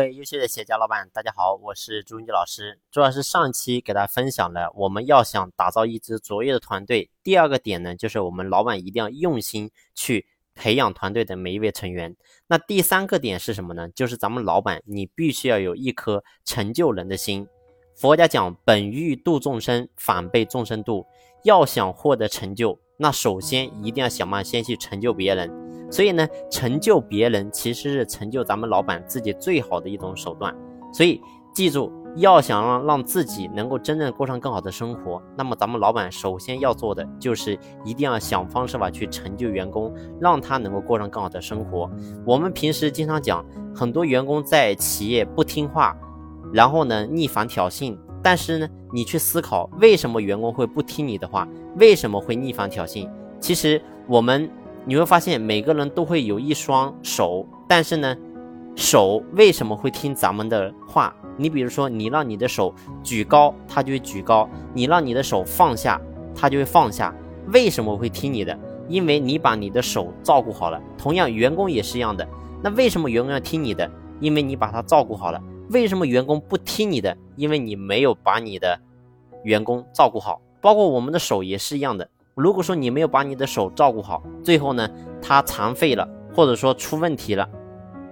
各位优秀的企业家老板，大家好，我是朱云基老师。主要是上期给大家分享了，我们要想打造一支卓越的团队，第二个点呢，就是我们老板一定要用心去培养团队的每一位成员。那第三个点是什么呢？就是咱们老板你必须要有一颗成就人的心。佛家讲，本欲度众生，反被众生度。要想获得成就，那首先一定要想办法先去成就别人。所以呢，成就别人其实是成就咱们老板自己最好的一种手段。所以记住，要想让让自己能够真正过上更好的生活，那么咱们老板首先要做的就是一定要想方设法去成就员工，让他能够过上更好的生活。我们平时经常讲，很多员工在企业不听话，然后呢逆反挑衅。但是呢，你去思考为什么员工会不听你的话，为什么会逆反挑衅？其实我们。你会发现每个人都会有一双手，但是呢，手为什么会听咱们的话？你比如说，你让你的手举高，它就会举高；你让你的手放下，它就会放下。为什么会听你的？因为你把你的手照顾好了。同样，员工也是一样的。那为什么员工要听你的？因为你把他照顾好了。为什么员工不听你的？因为你没有把你的员工照顾好。包括我们的手也是一样的。如果说你没有把你的手照顾好，最后呢，它残废了，或者说出问题了，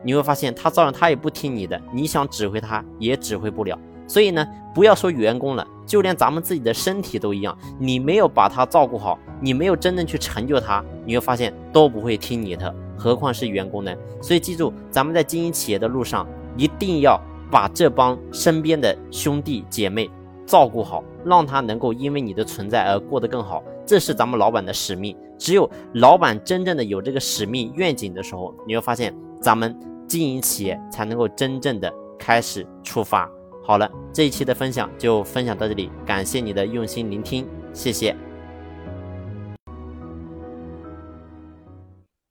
你会发现他照样他也不听你的，你想指挥他也指挥不了。所以呢，不要说员工了，就连咱们自己的身体都一样，你没有把它照顾好，你没有真正去成就它，你会发现都不会听你的，何况是员工呢？所以记住，咱们在经营企业的路上，一定要把这帮身边的兄弟姐妹照顾好，让他能够因为你的存在而过得更好。这是咱们老板的使命。只有老板真正的有这个使命愿景的时候，你会发现咱们经营企业才能够真正的开始出发。好了，这一期的分享就分享到这里，感谢你的用心聆听，谢谢。